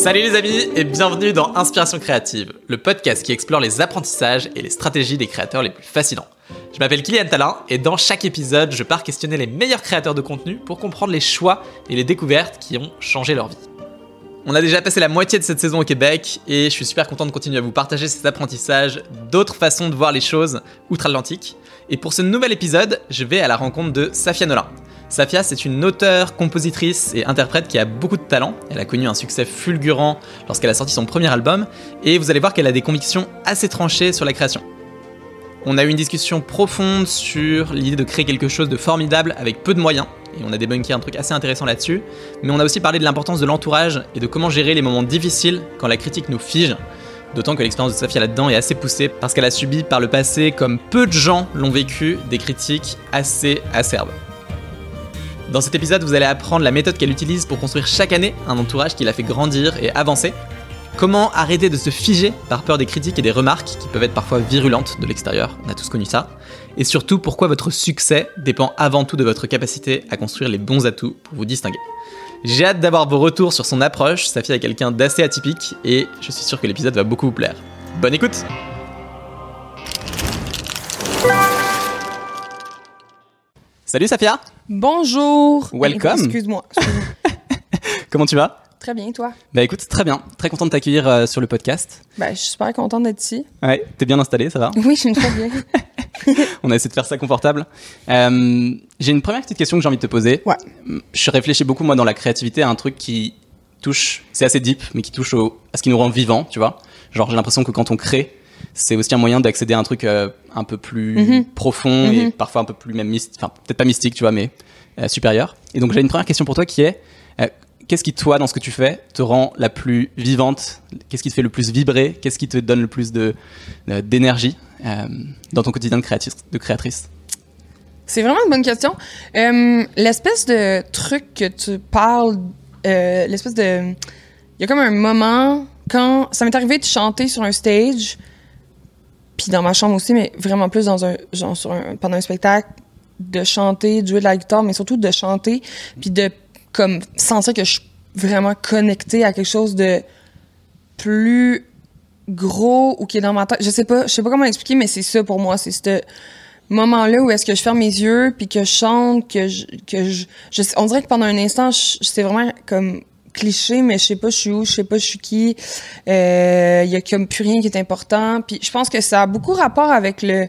Salut les amis et bienvenue dans Inspiration créative, le podcast qui explore les apprentissages et les stratégies des créateurs les plus fascinants. Je m'appelle Kylian Talin et dans chaque épisode, je pars questionner les meilleurs créateurs de contenu pour comprendre les choix et les découvertes qui ont changé leur vie. On a déjà passé la moitié de cette saison au Québec et je suis super content de continuer à vous partager ces apprentissages, d'autres façons de voir les choses outre-Atlantique. Et pour ce nouvel épisode, je vais à la rencontre de Safia Nolin. Safia, c'est une auteure, compositrice et interprète qui a beaucoup de talent. Elle a connu un succès fulgurant lorsqu'elle a sorti son premier album, et vous allez voir qu'elle a des convictions assez tranchées sur la création. On a eu une discussion profonde sur l'idée de créer quelque chose de formidable avec peu de moyens, et on a débunké un truc assez intéressant là-dessus, mais on a aussi parlé de l'importance de l'entourage et de comment gérer les moments difficiles quand la critique nous fige, D'autant que l'expérience de Safia là-dedans est assez poussée parce qu'elle a subi par le passé, comme peu de gens l'ont vécu, des critiques assez acerbes. Dans cet épisode, vous allez apprendre la méthode qu'elle utilise pour construire chaque année un entourage qui la fait grandir et avancer. Comment arrêter de se figer par peur des critiques et des remarques qui peuvent être parfois virulentes de l'extérieur, on a tous connu ça. Et surtout, pourquoi votre succès dépend avant tout de votre capacité à construire les bons atouts pour vous distinguer. J'ai hâte d'avoir vos retours sur son approche, Safia est quelqu'un d'assez atypique et je suis sûr que l'épisode va beaucoup vous plaire. Bonne écoute Salut Safia Bonjour. Welcome. Excuse-moi. Comment tu vas? Très bien, toi? Bah écoute, très bien. Très content de t'accueillir euh, sur le podcast. Ben, je suis super contente d'être ici. Ouais, t'es bien installé, ça va? Oui, je suis très bien. On a essayé de faire ça confortable. Euh, j'ai une première petite question que j'ai envie de te poser. Ouais. Je réfléchis beaucoup, moi, dans la créativité, à un truc qui touche, c'est assez deep, mais qui touche au, à ce qui nous rend vivants, tu vois. Genre, j'ai l'impression que quand on crée, c'est aussi un moyen d'accéder à un truc euh, un peu plus Mhm. profond et Mhm. parfois un peu plus même mystique, enfin peut-être pas mystique, tu vois, mais euh, supérieur. Et donc j'ai une première question pour toi qui est euh, qu'est-ce qui toi dans ce que tu fais te rend la plus vivante? Qu'est-ce qui te fait le plus vibrer? Qu'est-ce qui te donne le plus de d'énergie dans ton quotidien de créatrice, de créatrice? C'est vraiment une bonne question. L'espèce de truc que tu parles, l'espèce de. Il y a comme un moment quand. Ça m'est arrivé de chanter sur un stage, puis dans ma chambre aussi, mais vraiment plus dans un. Genre sur un- pendant un spectacle, de chanter, de jouer de la guitare, mais surtout de chanter, puis de comme sentir que je suis vraiment connectée à quelque chose de plus gros ou qui est dans ma tête. Je sais pas, je sais pas comment l'expliquer, mais c'est ça pour moi. C'est ce moment-là où est-ce que je ferme mes yeux puis que je chante, que je, que je, on dirait que pendant un instant, c'est vraiment comme cliché, mais je sais pas je suis où, je sais pas je suis qui. Euh, Il y a comme plus rien qui est important. Puis je pense que ça a beaucoup rapport avec le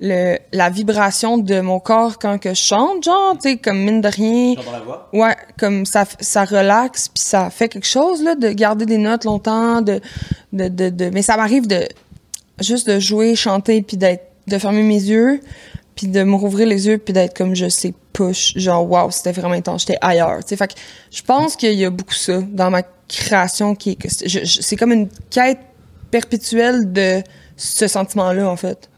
le, la vibration de mon corps quand que je chante, genre, tu sais, comme mine de rien. dans la voix? Ouais, comme ça, ça relaxe, puis ça fait quelque chose, là, de garder des notes longtemps, de, de, de, de- mais ça m'arrive de, juste de jouer, chanter, puis d'être, de fermer mes yeux, puis de me rouvrir les yeux, puis d'être comme, je sais je- genre, wow, c'était vraiment intense, j'étais ailleurs, tu sais, fait que je pense qu'il y a beaucoup ça dans ma création qui est, que c'est- je- je- c'est comme une quête perpétuelle de ce sentiment-là, en fait.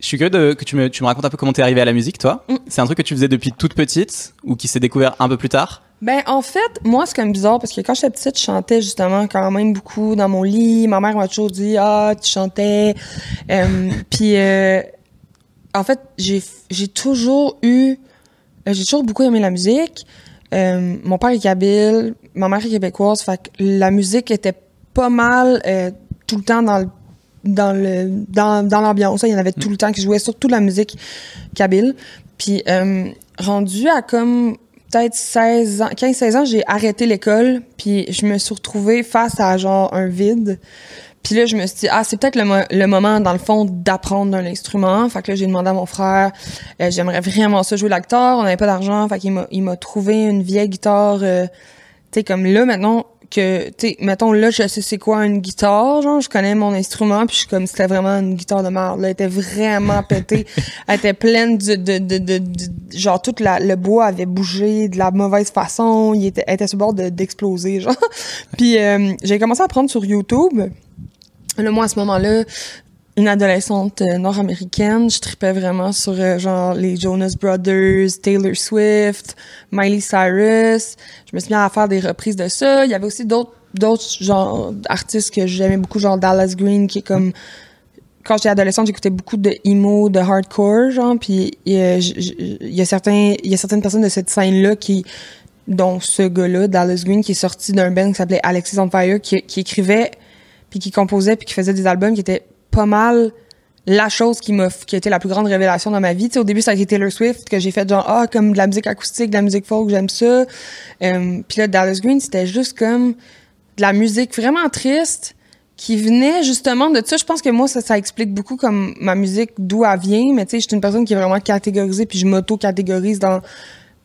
Je suis curieux de, que tu me, tu me racontes un peu comment t'es arrivé à la musique, toi. Mm. C'est un truc que tu faisais depuis toute petite ou qui s'est découvert un peu plus tard? Ben, en fait, moi, c'est comme bizarre parce que quand j'étais petite, je chantais justement quand même beaucoup dans mon lit. Ma mère m'a toujours dit Ah, tu chantais. Euh, Puis, euh, en fait, j'ai toujours eu. euh, J'ai toujours beaucoup aimé la musique. Euh, mon père est kabyle, ma mère est québécoise. Fait que la musique était pas mal euh, tout le temps dans le dans le dans, dans l'ambiance. Il y en avait tout le temps qui jouait surtout la musique kabyle. Puis euh, rendu à comme peut-être 16 ans, 15-16 ans, j'ai arrêté l'école, puis je me suis retrouvée face à genre un vide. Puis là, je me suis dit, ah, c'est peut-être le, mo- le moment, dans le fond, d'apprendre un instrument. Fait que là, j'ai demandé à mon frère, euh, j'aimerais vraiment ça jouer la guitare. On n'avait pas d'argent, fait qu'il m'a, il m'a trouvé une vieille guitare, euh, tu sais, comme là, maintenant, que, tu sais, mettons, là, je sais c'est quoi une guitare, genre, je connais mon instrument, puis je suis comme, c'était vraiment une guitare de merde, là, elle était vraiment pétée, elle était pleine de, de, de, de, de- genre, tout la, le bois avait bougé de la mauvaise façon, il était, elle était sur le bord de- d'exploser, genre. puis euh, j'ai commencé à apprendre sur YouTube, moi, à ce moment-là, une adolescente euh, nord-américaine, je tripais vraiment sur euh, genre les Jonas Brothers, Taylor Swift, Miley Cyrus. Je me suis mis à faire des reprises de ça. Il y avait aussi d'autres d'autres genre artistes que j'aimais beaucoup genre Dallas Green qui est comme quand j'étais adolescente, j'écoutais beaucoup de emo, de hardcore genre puis euh, il y a certains il y a certaines personnes de cette scène là qui dont ce gars-là, Dallas Green, qui est sorti d'un band qui s'appelait Alexis on Fire, qui, qui écrivait, puis qui composait, puis qui faisait des albums qui étaient pas mal la chose qui m'a qui a été la plus grande révélation dans ma vie. Tu sais, au début, ça a été Taylor Swift, que j'ai fait genre, ah, comme de la musique acoustique, de la musique folk, j'aime ça. Euh, puis là, Dallas Green, c'était juste comme de la musique vraiment triste qui venait justement de ça. Je pense que moi, ça, ça explique beaucoup comme ma musique, d'où elle vient. Mais tu sais, je suis une personne qui est vraiment catégorisée, puis je m'auto-catégorise dans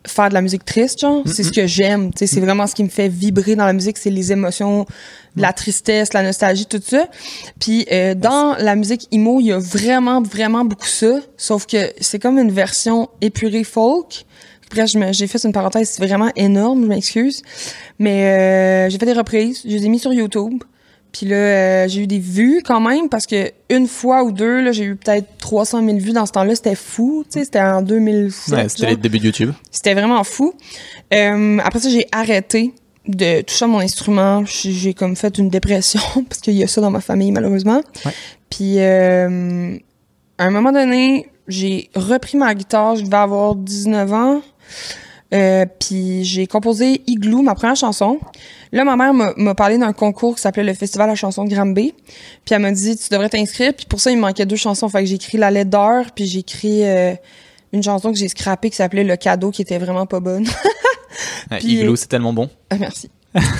faire de la musique triste, genre. C'est ce que j'aime. Tu sais, c'est vraiment ce qui me fait vibrer dans la musique, c'est les émotions, la tristesse, la nostalgie, tout ça. Puis euh, dans la musique emo, il y a vraiment, vraiment beaucoup ça. Sauf que c'est comme une version épurée folk. Me- j'ai fait une parenthèse vraiment énorme, je m'excuse. Mais euh, j'ai fait des reprises, je les ai mis sur YouTube. Puis là, euh, j'ai eu des vues quand même parce que une fois ou deux, là, j'ai eu peut-être 300 000 vues dans ce temps-là. C'était fou, tu sais, c'était en 2007. Ouais, c'était genre. les débuts de YouTube. C'était vraiment fou. Euh, après ça, j'ai arrêté de toucher à mon instrument. J'ai j'ai comme fait une dépression parce qu'il y a ça dans ma famille, malheureusement. Ouais. Puis, euh, à un moment donné, j'ai repris ma guitare. Je devais avoir 19 ans. Euh, puis j'ai composé Igloo, ma première chanson. Là, ma mère m'a parlé d'un concours qui s'appelait le Festival à la chanson de Granby. Puis elle m'a dit, tu devrais t'inscrire. Puis pour ça, il me manquait deux chansons. Fait que j'ai écrit La d'heure, puis j'ai écrit euh, une chanson que j'ai scrappée qui s'appelait Le cadeau, qui était vraiment pas bonne. Puis- Igloo, c'est tellement bon. Merci.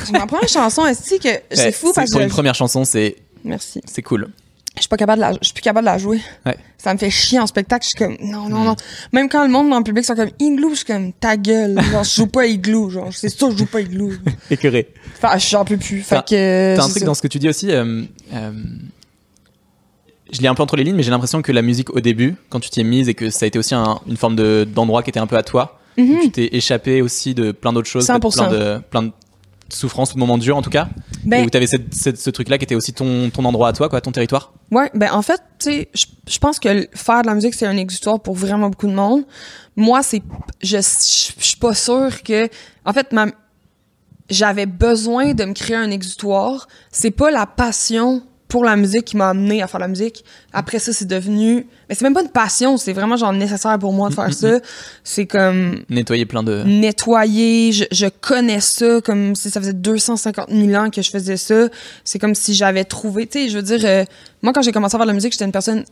C'est ma première chanson, est-ce que c'est fou parce Pour que une première chanson, c'est merci. c'est cool. Je suis pas capable de la, je suis plus capable de la jouer. Ouais. Ça me fait chier en spectacle. Je suis comme non non non. Même quand le monde dans le public sont comme Igloo, je suis comme ta gueule. Genre je joue pas Igloo. Genre c'est sûr que je joue pas Igloo. Écœuré. Enfin j'en peux plus. Fait que T'as un truc ça. dans ce que tu dis aussi. euh, euh, je lis un peu entre les lignes, mais j'ai l'impression que la musique au début, quand tu t'y es mise et que ça a été aussi un- une forme de- d'endroit qui était un peu à toi, Mhm. tu t'es échappé aussi de plein d'autres choses, peut-être 100%. plein de, plein de souffrances ou de moments durs en tout cas, et Ben, où tu avais ce truc-là qui était aussi ton, ton endroit à toi, quoi, ton territoire. Ouais, ben en fait, tu sais, je- pense que faire de la musique c'est un exutoire pour vraiment beaucoup de monde. Moi, c'est je suis pas sûre que en fait ma j'avais besoin de me créer un exutoire, c'est pas la passion pour la musique qui m'a amené à faire la musique. Après ça, c'est devenu mais c'est même pas une passion, c'est vraiment genre nécessaire pour moi de faire ça. C'est comme Nettoyer plein de. nettoyer, je, je connais ça comme si ça faisait 250 000 ans que je faisais ça. C'est comme si j'avais trouvé, tu sais, je veux dire, euh, moi quand j'ai commencé à faire de la musique, j'étais une personne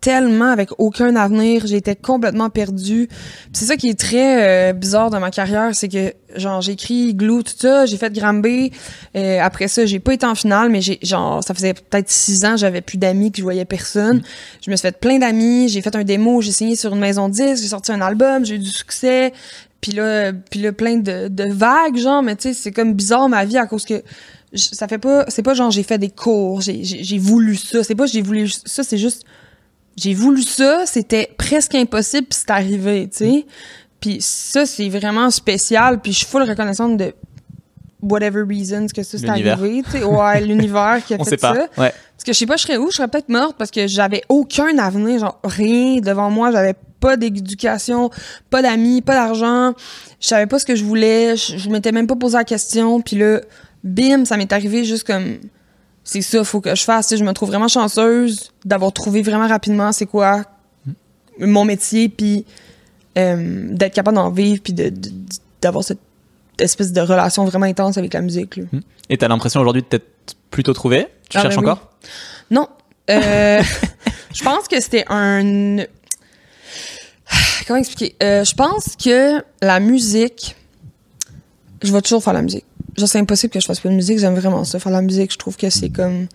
tellement avec aucun avenir, j'étais complètement perdue. C'est ça qui est très euh, bizarre dans ma carrière, c'est que genre j'ai écrit Glue tout ça, j'ai fait Granby, euh, après ça j'ai pas été en finale, mais j'ai genre ça faisait peut-être six ans, j'avais plus d'amis, que je voyais personne. Je me suis fait plein d'amis, j'ai fait un démo, j'ai signé sur une maison de disques, j'ai sorti un album, j'ai eu du succès. Puis là, puis là plein de, vagues genre, mais tu sais c'est comme bizarre ma vie à cause que ça fait pas c'est pas genre j'ai fait des cours, j'ai voulu ça, c'est pas j'ai voulu ça, c'est juste j'ai voulu ça, c'était presque impossible, puis c'est arrivé, tu sais. Puis ça, c'est vraiment spécial, puis je suis full reconnaissante de whatever reasons que ça, c'est L'univers. arrivé, tu sais. Ouais, l'univers qui a On fait sait pas. ça. Ouais. Parce que je sais pas, je serais où? Je serais peut-être morte parce que j'avais aucun avenir, genre rien devant moi. J'avais pas d'éducation, pas d'amis, pas d'argent. Je savais pas ce que je voulais. Je, je m'étais même pas posé la question. Puis là, bim, ça m'est arrivé juste comme... C'est ça, faut que je fasse. Je me trouve vraiment chanceuse d'avoir trouvé vraiment rapidement c'est quoi mon métier, puis euh, d'être capable d'en vivre, puis d'avoir cette espèce de relation vraiment intense avec la musique. là. Et t'as l'impression aujourd'hui de t'être plutôt trouvé Tu Ah, cherches ben oui. encore? Non. Euh, je pense que c'était un. Comment expliquer? Euh, je pense que la musique. Je vais toujours faire la musique. Genre, c'est impossible que je fasse pas de musique. J'aime vraiment ça, faire la musique. Je trouve que c'est comme.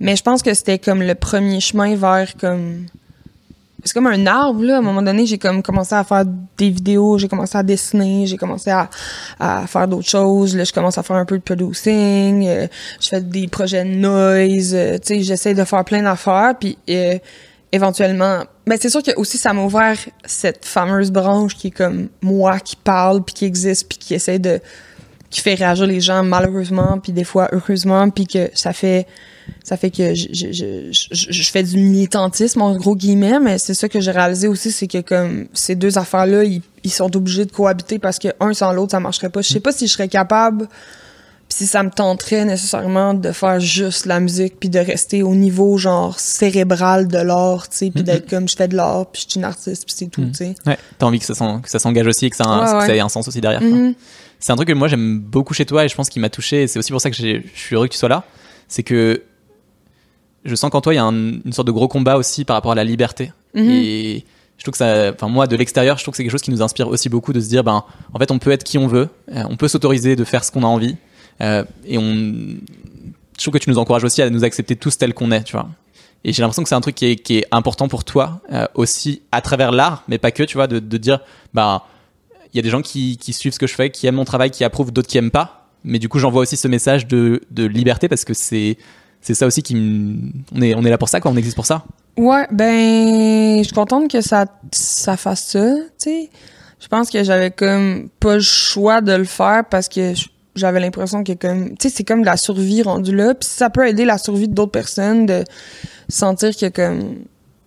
Mais je pense que c'était comme le premier chemin vers comme. C'est comme un arbre, là. À un moment donné, j'ai comme commencé à faire des vidéos, j'ai commencé à dessiner, j'ai commencé à, à faire d'autres choses. Là, je commence à faire un peu de producing. euh, je fais des projets de noise. euh, tu sais, j'essaie de faire plein d'affaires. Puis euh, éventuellement, ben c'est sûr que aussi ça m'a ouvert cette fameuse branche qui est comme moi qui parle puis qui existe puis qui essaie de qui fait réagir les gens malheureusement puis des fois heureusement puis que ça fait ça fait que je, je, je, fais du militantisme en gros guillemets mais c'est ça que j'ai réalisé aussi c'est que comme ces deux affaires là ils, ils sont obligés de cohabiter parce que un sans l'autre ça marcherait pas je sais pas si je serais capable puis si ça me tenterait nécessairement de faire juste la musique puis de rester au niveau genre cérébral de l'art tu sais puis d'être comme je fais de l'art puis je suis une artiste puis c'est tout tu sais Ouais. T'as envie que ça s'engage aussi et que ça, a un- Ouais, que ça ouais. ait un sens aussi derrière. quoi. Mhm. C'est un truc que moi j'aime beaucoup chez toi et je pense qu'il m'a touché. Et c'est aussi pour ça que je suis heureux que tu sois là. C'est que je sens qu'en toi il y a une sorte de gros combat aussi par rapport à la liberté. Mhm. Et je trouve que ça, enfin moi de l'extérieur, je trouve que c'est quelque chose qui nous inspire aussi beaucoup de se dire, ben en fait on peut être qui on veut, euh, on peut s'autoriser de faire ce qu'on a envie. Euh, et on, je trouve que tu nous encourages aussi à nous accepter tous tels qu'on est, tu vois. Et j'ai l'impression que c'est un truc qui est, qui est, important pour toi euh, aussi à travers l'art, mais pas que, tu vois, de, de dire, bah, il y a des gens qui, suivent ce que je fais, qui aiment mon travail, qui approuvent, d'autres qui aiment pas. Mais du coup, j'envoie aussi ce message de, de liberté parce que c'est c'est ça aussi qui on est on est là pour ça quoi, on existe pour ça. Ouais, ben je suis contente que ça ça fasse ça, tu sais. Je pense que j'avais comme pas le choix de le faire parce que j'avais l'impression que comme tu sais c'est comme la survie rendue là, puis ça peut aider la survie d'autres personnes de sentir que comme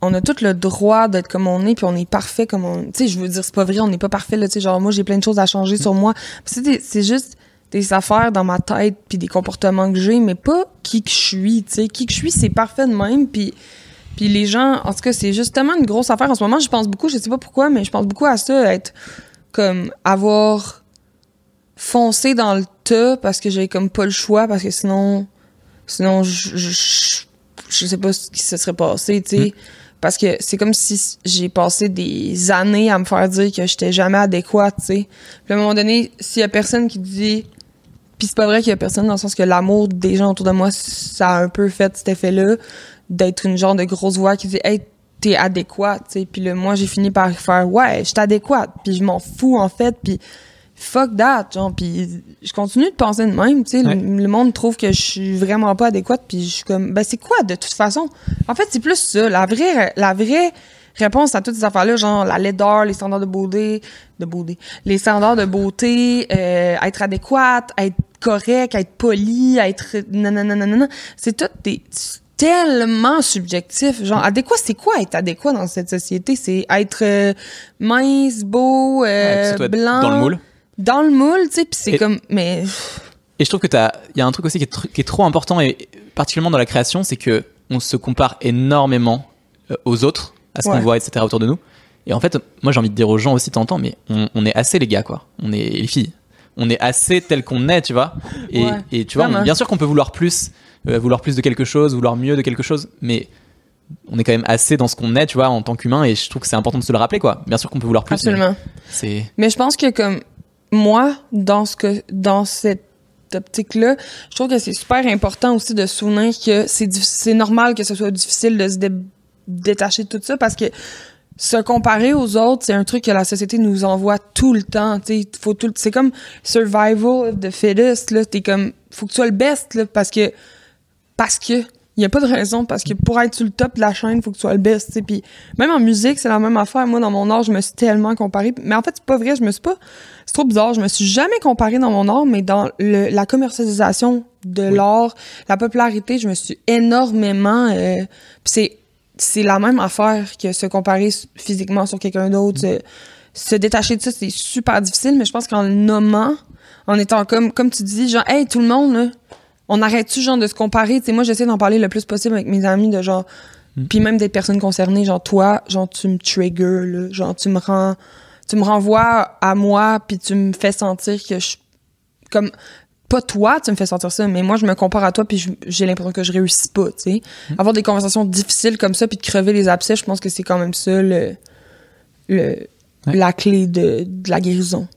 on a tout le droit d'être comme on est puis on est parfait comme on tu sais je veux dire c'est pas vrai on n'est pas parfait là tu sais genre moi j'ai plein de choses à changer sur moi. C'est juste des affaires dans ma tête puis des comportements que j'ai mais pas qui que je suis tu sais. Qui que je suis c'est parfait de même puis puis les gens en tout cas c'est justement une grosse affaire en ce moment. Je pense beaucoup je sais pas pourquoi mais je pense beaucoup à ça être comme avoir foncé dans le tas parce que j'ai comme pas le choix parce que sinon sinon je, je, je sais pas ce qui se serait passé tu sais. Mm. Parce que c'est comme si j'ai passé des années à me faire dire que j'étais jamais adéquate tu sais. Puis à un moment donné s'il y a personne qui dit puis c'est pas vrai qu'il y a personne dans le sens que l'amour des gens autour de moi ça a un peu fait cet effet là d'être une genre de grosse voix qui dit hey t'es adéquate tu sais. Puis le moi j'ai fini par faire ouais je suis adéquate puis je m'en fous en fait puis fuck that genre puis je continue de penser de même tu sais Ouais. le, le monde trouve que je suis vraiment pas adéquate puis je suis comme ben c'est quoi de toute façon? En fait c'est plus ça la vraie la vraie réponse à toutes ces affaires là genre la laideur les standards de beauté de beauté les standards de beauté euh, être adéquate être correct être poli être nanana c'est tout des tellement subjectif genre adéquat c'est quoi être adéquat dans cette société? C'est être euh, mince beau euh, blanc dans le moule. Dans le moule, tu sais, puis c'est comme, mais Et je trouve que t'as, il y a un truc aussi qui est, tr- qui est trop important et particulièrement dans la création, c'est que on se compare énormément euh, aux autres, à ce Ouais. qu'on voit, etc. autour de nous. Et en fait, moi j'ai envie de dire aux gens aussi, t'entends, mais on, on est assez les gars, quoi. On est les filles. On est assez tel qu'on est, tu vois. Et, Ouais, et tu vois, on- bien sûr qu'on peut vouloir plus, euh, vouloir plus de quelque chose, vouloir mieux de quelque chose, mais on est quand même assez dans ce qu'on est, tu vois, en tant qu'humain. Et je trouve que c'est important de se le rappeler, quoi. Bien sûr qu'on peut vouloir plus. mais absolument. C'est Mais je pense que comme moi, dans ce que dans cette optique-là, je trouve que c'est super important aussi de souvenir que c'est c'est normal que ce soit difficile de se dé- détacher de tout ça parce que se comparer aux autres, c'est un truc que la société nous envoie tout le temps. Faut tout. C'est comme survival of the fittest. Là, t'es comme, faut que tu sois le best là, parce que parce que il y a pas de raison parce que pour être sur le top de la chaîne, faut que tu sois le best, tu sais. Puis même en musique, c'est la même affaire. Moi dans mon art, je me suis tellement comparée, mais en fait, c'est pas vrai, je me suis pas c'est trop bizarre, je me suis jamais comparée dans mon art, mais dans le, la commercialisation de l'art, la popularité, je me suis énormément euh, puis c'est c'est la même affaire que se comparer physiquement sur quelqu'un d'autre, se, se détacher de ça, c'est super difficile, mais je pense qu'en le nommant, en étant comme comme tu dis genre hey tout le monde là, on arrête-tu genre de se comparer, tu sais moi j'essaie d'en parler le plus possible avec mes amis de genre puis même des personnes concernées genre toi genre tu me trigger là. Genre tu me rends tu me renvoies à moi puis tu me fais sentir que je comme pas toi tu me fais sentir ça mais moi je me compare à toi puis j'ai l'impression que je réussis pas tu sais. Avoir des conversations difficiles comme ça puis de crever les abcès je pense que c'est quand même ça le le Ouais. la clé de, de la guérison.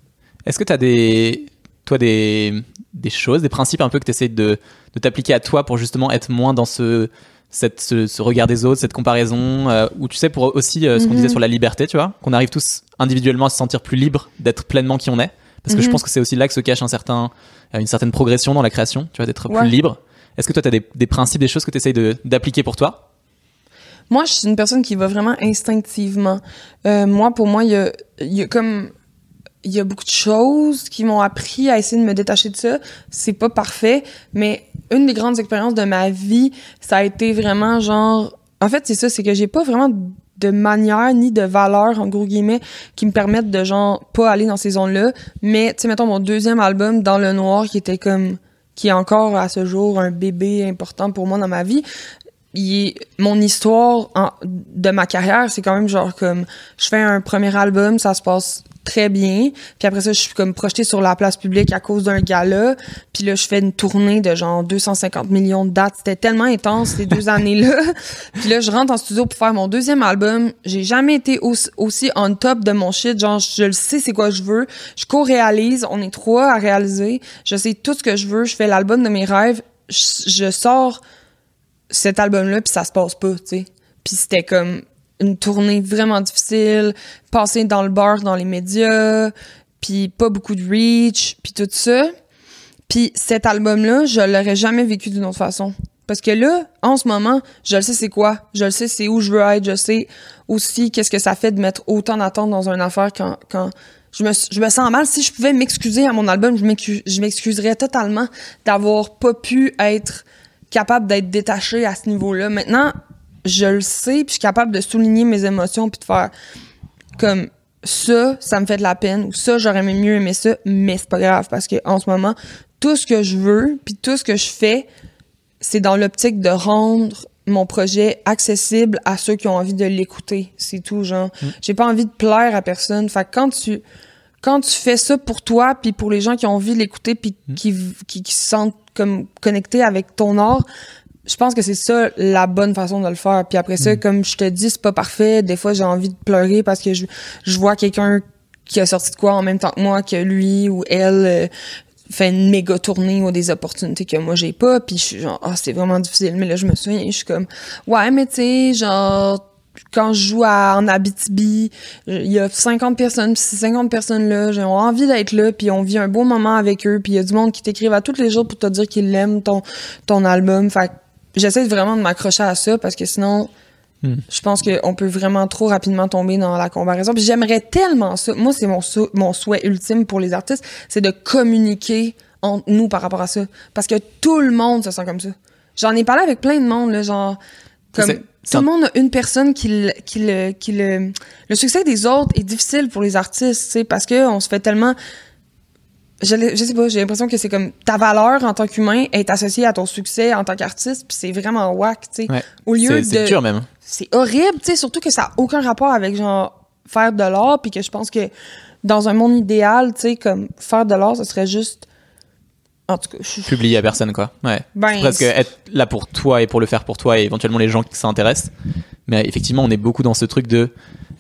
Est-ce que tu as des, toi, des, des choses, des principes un peu que tu essaies de, de t'appliquer à toi pour justement être moins dans ce, cette, ce, ce regard des autres, cette comparaison, euh, ou tu sais, pour aussi euh, ce qu'on Mhm. disait sur la liberté, tu vois, qu'on arrive tous individuellement à se sentir plus libre d'être pleinement qui on est. Parce que je Mhm. pense que c'est aussi là que se cache un certain, euh, une certaine progression dans la création, tu vois, d'être Ouais. plus libre. Est-ce que toi, tu as des, des principes, des choses que tu essayes d'appliquer pour toi? Moi, je suis une personne qui va vraiment instinctivement. Euh, moi, pour moi, il y a, il y a comme il y a beaucoup de choses qui m'ont appris à essayer de me détacher de ça. C'est pas parfait, mais une des grandes expériences de ma vie, ça a été vraiment genre. En fait, c'est ça, c'est que j'ai pas vraiment de manière ni de valeur en gros guillemets qui me permettent de genre pas aller dans ces zones-là. Mais tu sais, mettons mon deuxième album dans le noir qui était comme qui est encore à ce jour un bébé important pour moi dans ma vie il est- mon histoire de ma carrière, c'est quand même genre comme je fais un premier album, ça se passe très bien. Puis après ça, je suis comme projetée sur la place publique à cause d'un gala. Puis là, je fais une tournée de genre 250 millions de dates. C'était tellement intense ces deux années-là. Puis là, je rentre en studio pour faire mon deuxième album. J'ai jamais été aussi, aussi on top de mon shit. Genre, je le sais c'est quoi je veux. Je co-réalise. On est trois à réaliser. Je sais tout ce que je veux. Je fais l'album de mes rêves. Je, je sors cet album-là, puis ça se passe pas, tu sais. Puis c'était comme une tournée vraiment difficile, passer dans le bar, dans les médias, puis pas beaucoup de reach, puis tout ça. Puis cet album-là, je l'aurais jamais vécu d'une autre façon. Parce que là, en ce moment, je le sais c'est quoi, je le sais c'est où je veux être, je sais aussi qu'est-ce que ça fait de mettre autant d'attente dans une affaire quand, quand je me, je me sens mal. Si je pouvais m'excuser à mon album, je m'excu- je m'excuserais totalement d'avoir pas pu être capable d'être détaché à ce niveau-là. Maintenant, je le sais, puis je suis capable de souligner mes émotions, puis de faire comme ça, ça me fait de la peine, ou ça, j'aurais aimé mieux aimer ça, mais c'est pas grave, parce que en ce moment, tout ce que je veux, puis tout ce que je fais, c'est dans l'optique de rendre mon projet accessible à ceux qui ont envie de l'écouter. C'est tout, genre. J'ai pas envie de plaire à personne. Fait que quand tu quand tu fais ça pour toi puis pour les gens qui ont envie de l'écouter puis qui, qui qui se sentent comme connectés avec ton art, je pense que c'est ça la bonne façon de le faire. Puis après ça, comme je te dis, c'est pas parfait. Des fois, j'ai envie de pleurer parce que je, je vois quelqu'un qui a sorti de quoi en même temps que moi, que lui ou elle euh, fait une méga tournée ou des opportunités que moi j'ai pas. Puis je suis genre, ah, c'est vraiment difficile. Mais là, je me souviens, je suis comme, ouais, mais tu sais, genre, quand je joue à, en Abitibi, il y a 50 personnes, puis ces 50 personnes-là, j'ai envie d'être là, puis on vit un beau moment avec eux, puis il y a du monde qui t'écrivent à tous les jours pour te dire qu'ils l'aiment, ton, ton album. Fait j'essaie vraiment de m'accrocher à ça, parce que sinon, je pense qu'on peut vraiment trop rapidement tomber dans la comparaison. Puis j'aimerais tellement ça. Moi, c'est mon, sou- mon souhait ultime pour les artistes, c'est de communiquer entre nous par rapport à ça. Parce que tout le monde se sent comme ça. J'en ai parlé avec plein de monde, là, genre... Comme, tout le monde a une personne qui le, qui le, qui le, le succès des autres est difficile pour les artistes, tu sais, parce que on se fait tellement, je, sais pas, j'ai l'impression que c'est comme ta valeur en tant qu'humain est associée à ton succès en tant qu'artiste, puis c'est vraiment whack, tu sais. Ouais. Au lieu C'est de, c'est dur même. c'est horrible, tu sais, surtout que ça a aucun rapport avec genre faire de l'art, puis que je pense que dans un monde idéal, tu sais, comme faire de l'art, ce serait juste, en tout cas, je- Publier à personne, quoi. Ouais. Ben, C'est presque être là pour toi et pour le faire pour toi et éventuellement les gens qui s'intéressent. Mais effectivement, on est beaucoup dans ce truc de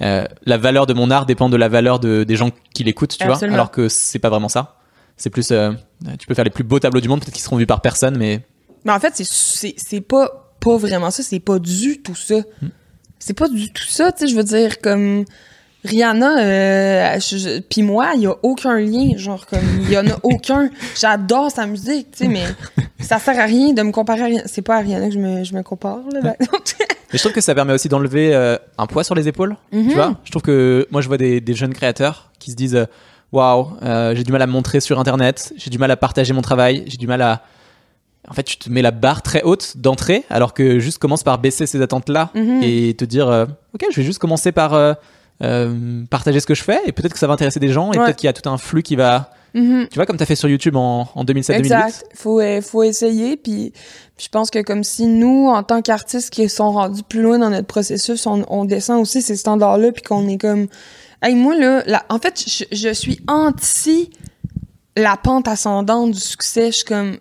euh, la valeur de mon art dépend de la valeur de, des gens qui l'écoutent, tu vois. Absolument. Alors que c'est pas vraiment ça. C'est plus, euh, tu peux faire les plus beaux tableaux du monde, peut-être qu'ils seront vus par personne, mais Mais en fait, c'est- pas, pas vraiment ça, c'est pas du tout ça. C'est pas du tout ça, tu sais, je veux dire, comme Rihanna, euh, puis moi, il y a aucun lien, genre, comme, il y en a aucun. J'adore sa musique, tu sais, mais ça sert à rien de me comparer à Rihanna. C'est pas à Rihanna que je me, je me compare, là. ben. Mais je trouve que ça permet aussi d'enlever euh, un poids sur les épaules. Mhm. Tu vois Je trouve que moi, je vois des, des jeunes créateurs qui se disent euh, Waouh, euh, j'ai du mal à me montrer sur Internet, j'ai du mal à partager mon travail, j'ai du mal à. En fait, tu te mets la barre très haute d'entrée, alors que juste commence par baisser ces attentes-là Mhm. et te dire euh, Ok, je vais juste commencer par euh, euh, partager ce que je fais et peut-être que ça va intéresser des gens et Ouais. peut-être qu'il y a tout un flux qui va. Mhm. Tu vois, comme tu as fait sur YouTube en, en 2007-2008. Exact. Faut, faut essayer. Puis, puis je pense que comme si nous, en tant qu'artistes qui sont rendus plus loin dans notre processus, on, on descend aussi ces standards-là, puis qu'on est comme... Hey, moi, là, la- en fait, je, je suis anti la pente ascendante du succès. Je suis comme...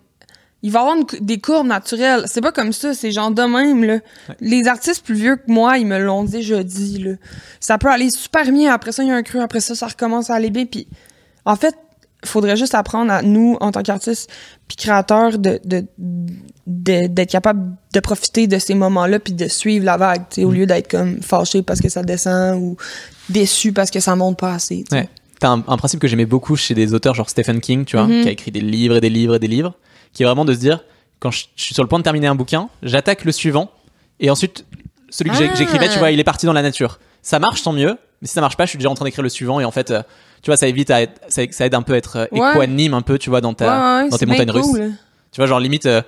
Il va y avoir une des courbes naturelles. C'est pas comme ça, c'est genre de même, là. Les artistes plus vieux que moi, ils me l'ont déjà dit, là. Ça peut aller super bien, après ça, il y a un creux, après ça, ça recommence à aller bien, puis... En fait, faudrait juste apprendre à nous, en tant qu'artistes puis créateurs, de, de, de- d'être capable de profiter de ces moments-là puis de suivre la vague, tu sais, au lieu d'être comme fâché parce que ça descend ou déçu parce que ça monte pas assez. Ouais. T'as un, un principe que j'aimais beaucoup chez des auteurs genre Stephen King, tu vois, Mhm. qui a écrit des livres et des livres et des livres, qui est vraiment de se dire, quand je, je suis sur le point de terminer un bouquin, j'attaque le suivant, et ensuite, celui que Ah. j'écrivais, tu vois, il est parti dans la nature. Ça marche, tant mieux, mais si ça marche pas, je suis déjà en train d'écrire le suivant, et en fait, euh, tu vois, ça évite à être, ça, ça aide un peu à être euh, Ouais. équanime un peu, tu vois, dans, ta, Ouais, ouais, dans tes montagnes russes. cool. Tu vois, genre limite, euh,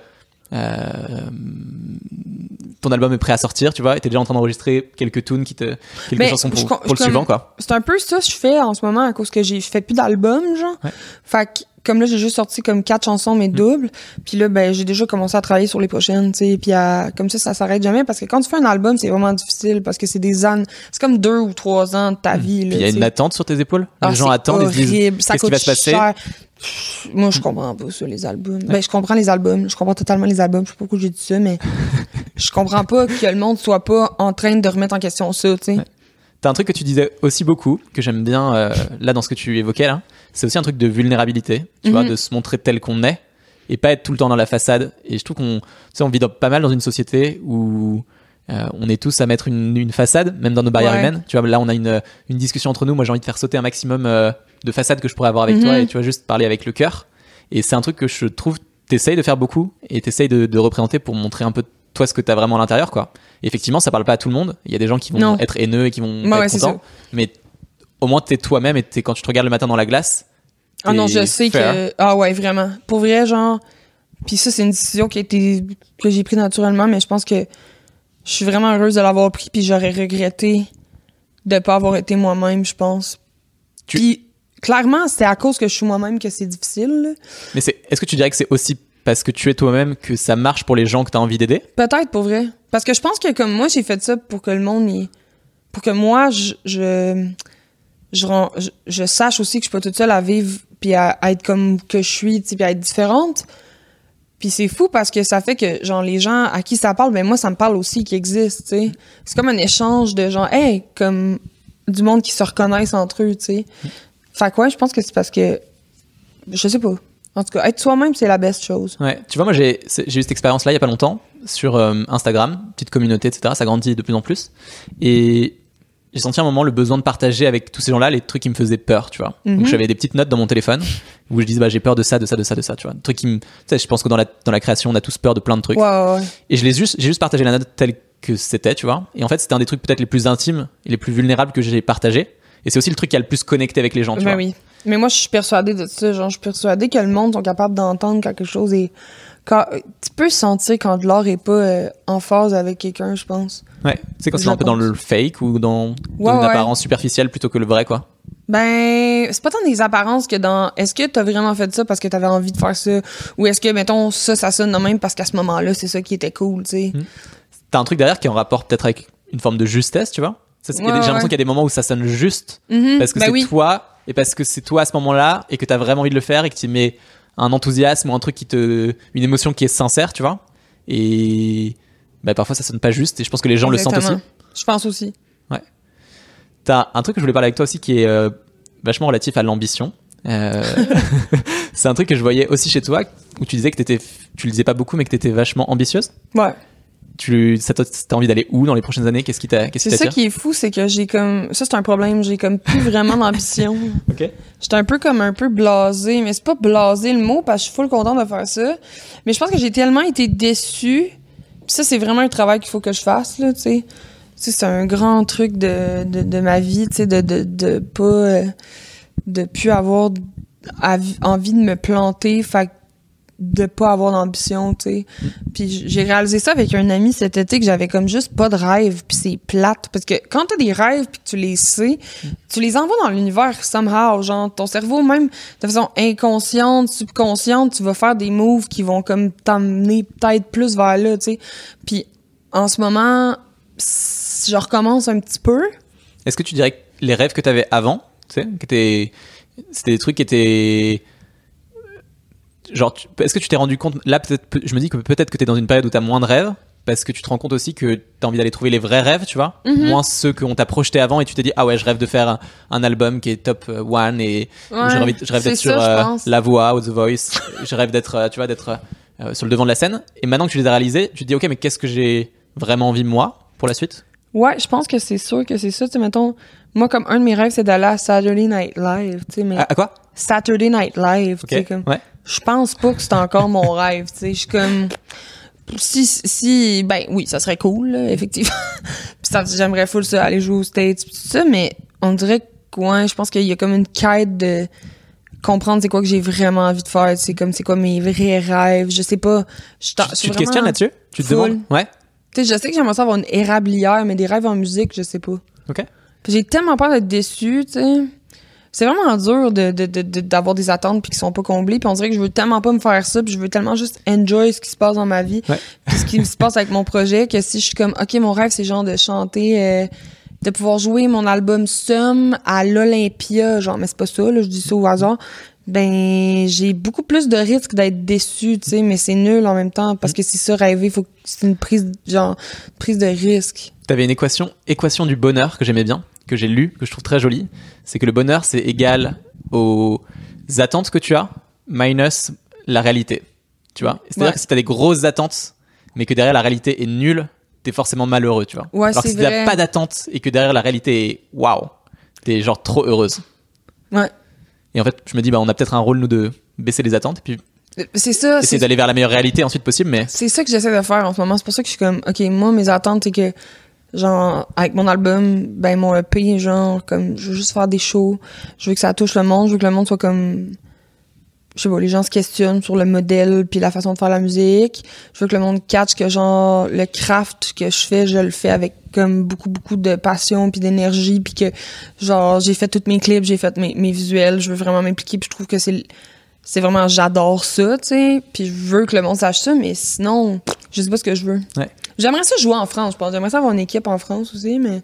ton album est prêt à sortir, tu vois, et t'es déjà en train d'enregistrer quelques tunes qui te, quelques Ben, chansons je pour, le suivant, quoi. C'est un peu ça que je fais en ce moment à cause que j'ai je fais plus d'album genre. Ouais. Fait que comme là j'ai juste sorti comme quatre chansons Mm. mais doubles, puis là ben j'ai déjà commencé à travailler sur les prochaines, tu sais, puis à- comme ça ça s'arrête jamais parce que quand tu fais un album, c'est vraiment difficile parce que c'est des années, c'est comme deux ou trois ans de ta vie là. Mm. Puis il y a une attente sur tes épaules? Ah, les gens attendent, se disent, horrible. Ça qu'est-ce qui coûte va se passer? cher. Moi, je comprends pas ça, les albums. Ben, je comprends les albums. Je comprends totalement les albums. Je sais pas pourquoi j'ai dit ça, mais je comprends pas que le monde soit pas en train de remettre en question ça, tu sais. T'as un truc que tu disais aussi beaucoup, que j'aime bien euh, là dans ce que tu évoquais là, c'est aussi un truc de vulnérabilité, tu vois, Mhm. de se montrer tel qu'on est et pas être tout le temps dans la façade. Et je trouve qu'on, tu sais, on vit dans- pas mal dans une société où euh, on est tous à mettre une, une façade, même dans nos barrières Ouais. humaines. Tu vois, là on a une, une discussion entre nous. Moi j'ai envie de faire sauter un maximum euh, de façades que je pourrais avoir avec Mhm. toi et tu vois juste parler avec le cœur. Et c'est un truc que je trouve t'essayes de faire beaucoup et t'essayes de, de représenter pour montrer un peu toi ce que t'as vraiment à l'intérieur quoi. Et effectivement ça parle pas à tout le monde. Il y a des gens qui vont Non. être haineux et qui vont Ouais, ouais, être c'est contents. Mais au moins t'es toi-même et t'es, quand tu te regardes le matin dans la glace. Ah non, je sais fair. que. Ah ouais, vraiment. Pour vrai, genre. Puis ça, c'est une décision qui a été. que j'ai prise naturellement, mais je pense que je suis vraiment heureuse de l'avoir pris, puis j'aurais regretté de pas avoir été moi-même, je pense. Tu- Puis clairement, c'est à cause que je suis moi-même que c'est difficile. là. Mais c'est, est-ce que tu dirais que c'est aussi parce que tu es toi-même que ça marche pour les gens que t'as envie d'aider? Peut-être pour vrai. Parce que je pense que comme moi, j'ai fait ça pour que le monde y... Pour que moi, je je, je, sache aussi que je suis pas toute seule à vivre puis à, être comme que je suis, puis à être différente. Puis c'est fou parce que ça fait que, genre, les gens à qui ça parle, ben moi, ça me parle aussi qui existe, tu sais. C'est comme un échange de genre, hey, comme du monde qui se reconnaissent entre eux, tu sais. Fait que ouais, je pense que c'est parce que... Je sais pas. En tout cas, être soi-même, c'est la best chose. Ouais, tu vois, moi j'ai eu cette expérience-là il y a pas longtemps sur euh, Instagram, petite communauté, etc. Ça grandit de plus en plus. Et j'ai senti à un moment le besoin de partager avec tous ces gens-là les trucs qui me faisaient peur, tu vois. Mhm. Donc j'avais des petites notes dans mon téléphone où je disais, bah j'ai peur de ça, de ça, de ça, de ça, tu vois. Des trucs qui me. Tu sais, je pense que dans la, dans la création, on a tous peur de plein de trucs. Ouais, ouais. Et je l'ai juste, j'ai juste partagé la note telle que c'était, tu vois. Et en fait, c'était un des trucs peut-être les plus intimes et les plus vulnérables que j'ai partagé. Et c'est aussi le truc qui a le plus connecté avec les gens, tu vois. oui. Mais moi, je suis persuadée de ça. Genre, je suis persuadée que le monde sont capables d'entendre quelque chose et quand tu peux sentir quand l'art est pas euh, en phase avec quelqu'un, je pense. Ouais. Tu sais, quand c'est un peu dans le fake ou dans, dans Ouais, une ouais. apparence superficielle plutôt que le vrai, quoi. Ben, c'est pas tant des apparences que dans est-ce que t'as vraiment fait ça parce que t'avais envie de faire ça? Ou est-ce que mettons ça ça sonne de même parce qu'à ce moment-là, c'est ça qui était cool, tu sais? T'as un truc derrière qui est en rapport peut-être avec une forme de justesse, tu vois? Ouais, j'ai l'impression qu'il y a des moments où ça sonne juste Mhm. parce que Ben c'est oui. toi et parce que c'est toi à ce moment-là et que t'as vraiment envie de le faire et que tu mets un enthousiasme ou un truc qui te, une émotion qui est sincère, tu vois. Et bah, parfois ça sonne pas juste et je pense que les gens le sentent aussi. Je pense aussi. T'as un truc que je voulais parler avec toi aussi qui est euh, vachement relatif à l'ambition. Euh, c'est un truc que je voyais aussi chez toi où tu disais que t'étais, tu le disais pas beaucoup mais que t'étais vachement ambitieuse. Ouais. Tu, t'as envie d'aller où dans les prochaines années? Qu'est-ce qui t'a, C'est ça qui est fou, c'est que j'ai comme ça c'est un problème, j'ai comme plus vraiment d'ambition. Ok. J'étais un peu comme un peu blasée, mais c'est pas blasé le mot parce que je suis full contente de faire ça. Mais je pense que j'ai tellement été déçue. Puis ça, c'est vraiment un travail qu'il faut que je fasse, là, tu sais. Tu sais, c'est un grand truc de, de, de ma vie, tu sais, de, de, de pas... euh, de plus avoir envie de me planter, fait de pas avoir d'ambition, tu sais. Puis j- j'ai réalisé ça avec un ami cet été que j'avais comme juste pas de rêve, puis c'est plate parce que quand t'as des rêves puis que tu les sais, tu les envoies dans l'univers somehow, genre ton cerveau même de façon inconsciente, subconsciente, tu vas faire des moves qui vont comme t'amener peut-être plus vers là, tu sais. Puis en ce moment, je recommence un petit peu. Est-ce que tu dirais que les rêves que tu avais avant, tu sais, que t'es- c'était des trucs qui étaient genre est-ce que tu t'es rendu compte là peut-être peut- je me dis que peut-être que tu es dans une période où tu as moins de rêves parce que tu te rends compte aussi que tu as envie d'aller trouver les vrais rêves, tu vois, Mhm. moins ceux qu'on t'a projetés avant et tu t'es dit ah ouais, je rêve de faire un, un album qui est top euh, one et Ouais, je rêve, d'être sur euh. La Voix ou The Voice, je rêve d'être euh, tu vois d'être euh, sur le devant de la scène et maintenant que tu les as réalisés, tu te dis OK, mais qu'est-ce que j'ai vraiment envie moi pour la suite? Ouais, je pense que c'est sûr que c'est ça. Tu sais, mettons, moi, comme un de mes rêves, c'est d'aller à Saturday Night Live, tu sais, mais à, à quoi? Saturday Night Live, OK. tu sais, comme... Ouais. Je pense pas que c'est encore mon rêve, tu sais. Je suis comme... Si, si, ben oui, ça serait cool, là, effectivement. puis ça, j'aimerais full ça, aller jouer aux States, pis tout ça, mais on dirait que, ouais, je pense qu'il y a comme une quête de comprendre c'est quoi que j'ai vraiment envie de faire, c'est comme c'est quoi mes vrais rêves, je sais pas. Je, Tu te questionnes là-dessus? Tu te demandes? Ouais. Tu sais, je sais que j'aimerais ça avoir une érablière, mais des rêves en musique, je sais pas. Ok. Puis J'ai tellement peur d'être déçue, tu sais. C'est vraiment dur de, de, de- de- d'avoir des attentes puis qui sont pas comblées. Puis on dirait que je veux tellement pas me faire ça, puis je veux tellement juste enjoy ce qui se passe dans ma vie, Ouais. puis ce qui se passe avec mon projet, que si je suis comme, ok, mon rêve c'est genre de chanter, euh, de pouvoir jouer mon album Somme à l'Olympia, genre, mais c'est pas ça, là, je dis ça au hasard. Ben, j'ai beaucoup plus de risques d'être déçue, tu sais, mais c'est nul en même temps parce que c'est ça rêver, faut que c'est une prise, genre, prise de risque. T'avais une équation, équation du bonheur que j'aimais bien, que j'ai lue, que je trouve très jolie. C'est que le bonheur, c'est égal aux attentes que tu as, minus la réalité. Tu vois? C'est-à-dire Ouais. que si t'as des grosses attentes, mais que derrière la réalité est nulle, t'es forcément malheureux, tu vois? Ouais, Alors que si t'as pas d'attentes et que derrière la réalité est waouh, t'es genre trop heureuse. Ouais. Et en fait, je me dis, bah, on a peut-être un rôle, nous, de baisser les attentes et puis C'est ça, essayer d'aller vers la meilleure réalité ensuite possible, mais C'est ça que j'essaie de faire en ce moment. C'est pour ça que je suis comme, OK, moi, mes attentes, c'est que, genre, avec mon album, ben, mon EP, genre, comme, je veux juste faire des shows. Je veux que ça touche le monde. Je veux que le monde soit comme, je sais pas, les gens se questionnent sur le modèle puis la façon de faire la musique. Je veux que le monde catch que, genre, le craft que je fais, je le fais avec, comme, beaucoup, beaucoup de passion puis d'énergie puis que, genre, j'ai fait tous mes clips, j'ai fait mes, visuels. Je veux vraiment m'impliquer puis je trouve que c'est c'est vraiment j'adore ça, tu sais, puis je veux que le monde sache ça, mais sinon, je sais pas ce que je veux. Ouais. J'aimerais ça jouer en France, je pense. J'aimerais ça avoir une équipe en France aussi, mais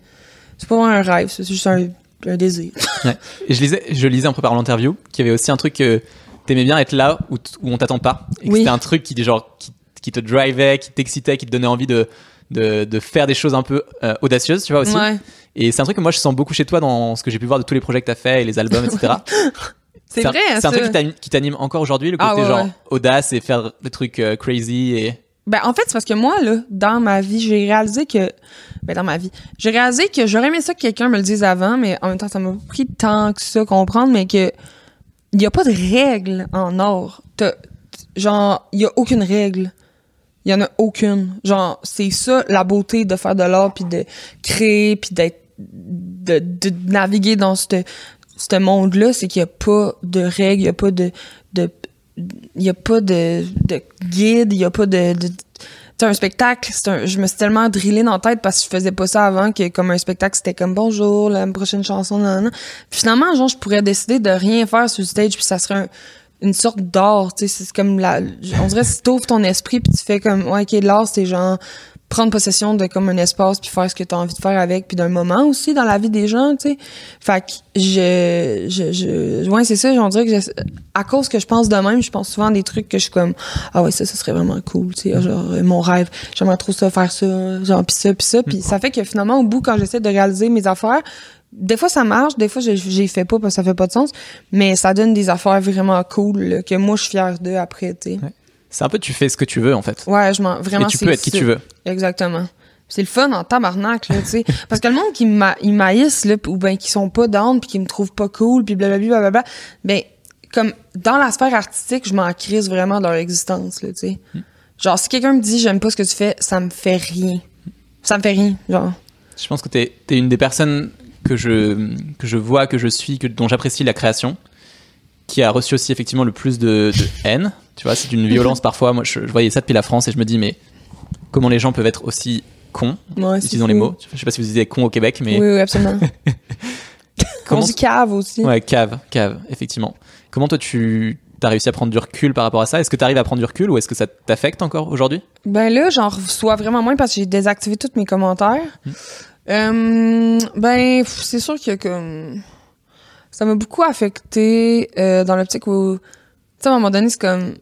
c'est pas vraiment un rêve, c'est juste un, un désir. Ouais. Je lisais, je lisais en préparant l'interview qu'il y avait aussi un truc que t'aimais bien être là où, où on t'attend pas. Et Oui. c'était un truc qui, genre, qui, qui te drivait, qui t'excitait, qui te donnait envie de, de, de faire des choses un peu euh, audacieuses, tu vois aussi. Ouais. Et c'est un truc que moi je sens beaucoup chez toi dans ce que j'ai pu voir de tous les projets que t'as fait et les albums, etc. C'est vrai, C'est un truc qui t'anime- qui t'anime encore aujourd'hui, le côté Ah ouais, genre ouais. audace et faire des trucs euh, crazy et. Ben, en fait, c'est parce que moi, là, dans ma vie, j'ai réalisé que. Ben, dans ma vie. J'ai réalisé que j'aurais aimé ça que quelqu'un me le dise avant, mais en même temps, ça m'a pris tant que ça comprendre, mais que. Il y a pas de règle en or. Genre, il y a aucune règle. Il y en a aucune. Genre, c'est ça la beauté de faire de l'art puis de créer puis d'être de, de naviguer dans ce monde-là, c'est qu'il y a pas de règles, il y a pas de de il y a pas de, de guide, il y a pas de, de c'est un spectacle, c'est un, je me suis tellement drillée dans la tête parce que je faisais pas ça avant que comme un spectacle c'était comme bonjour, la prochaine chanson, nan, nan. Puis finalement, genre, je pourrais décider de rien faire sur le stage puis ça serait un- une sorte d'art, tu sais, c'est comme la, on dirait si t'ouvres ton esprit puis tu fais comme, ouais, ok, l'art c'est genre prendre possession de comme un espace puis faire ce que t'as envie de faire avec puis d'un moment aussi dans la vie des gens, tu sais. Fait que je, je, je, ouais, c'est ça, on dirait que je- à cause que je pense de même, je pense souvent à des trucs que je suis comme, ah ouais, ça, ça serait vraiment cool, tu sais, genre, euh, mon rêve, j'aimerais trop ça, faire ça, genre, pis ça, pis ça, puis ça fait que finalement, au bout, quand j'essaie de réaliser mes affaires, des fois ça marche, des fois je- j'y fais pas parce que ça fait pas de sens, mais ça donne des affaires vraiment cool là, que moi je suis fière d'eux après, tu sais. Ouais. C'est un peu tu fais ce que tu veux en fait. Ouais, je m'en vraiment et tu peux être qui tu veux. Exactement. C'est le fun en tabarnak, là, tu sais. Parce que le monde qui m'a- ils maïssent, là, ou ben qui sont pas down, puis qui me trouvent pas cool, puis blablabla, blablabla, ben, comme, dans la sphère artistique, je m'en crise vraiment de leur existence, là, tu sais. Genre, si quelqu'un me dit j'aime pas ce que tu fais, ça me fait rien. Ça me fait rien, genre. Je pense que t'es es une des personnes que je, que je vois, que je suis, que, dont j'apprécie la création, qui a reçu aussi effectivement le plus de, de haine. Tu vois, c'est d'une violence parfois. Moi, je, je voyais ça depuis la France et je me dis, mais comment les gens peuvent être aussi cons Ouais, Utilisons les mots. Je sais pas si vous disiez con au Québec, mais Oui, oui, absolument. Comment On dit cave aussi. ouais, cave, cave, effectivement. Comment toi tu as réussi à prendre du recul par rapport à ça? Est-ce que tu arrives à prendre du recul ou est-ce que ça t'affecte encore aujourd'hui? Ben là, j'en reçois vraiment moins parce que j'ai désactivé tous mes commentaires. Euh, ben, c'est sûr que comme ça m'a beaucoup affecté euh, dans l'optique où, tu sais, à un moment donné, c'est comme,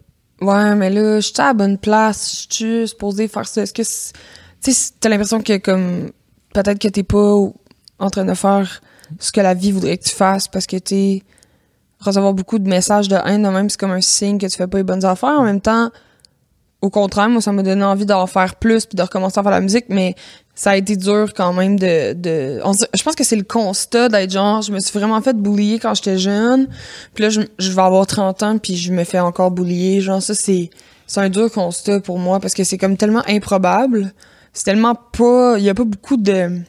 ouais, mais là, je suis à la bonne place, je suis supposée faire ça. Est-ce que, tu sais, t'as l'impression que comme peut-être que t'es pas en train de faire ce que la vie voudrait que tu fasses parce que t'es recevoir beaucoup de messages de haine, même, c'est comme un signe que tu fais pas les bonnes affaires. En même temps, au contraire, moi, ça m'a donné envie d'en faire plus puis de recommencer à faire la musique, mais ça a été dur quand même de... de je pense que c'est le constat d'être genre, je me suis vraiment fait boulier quand j'étais jeune, puis là, je, je vais avoir 30 ans, puis je me fais encore boulier. Genre, ça, c'est c'est un dur constat pour moi, parce que c'est comme tellement improbable. C'est tellement pas... Il y a pas beaucoup de...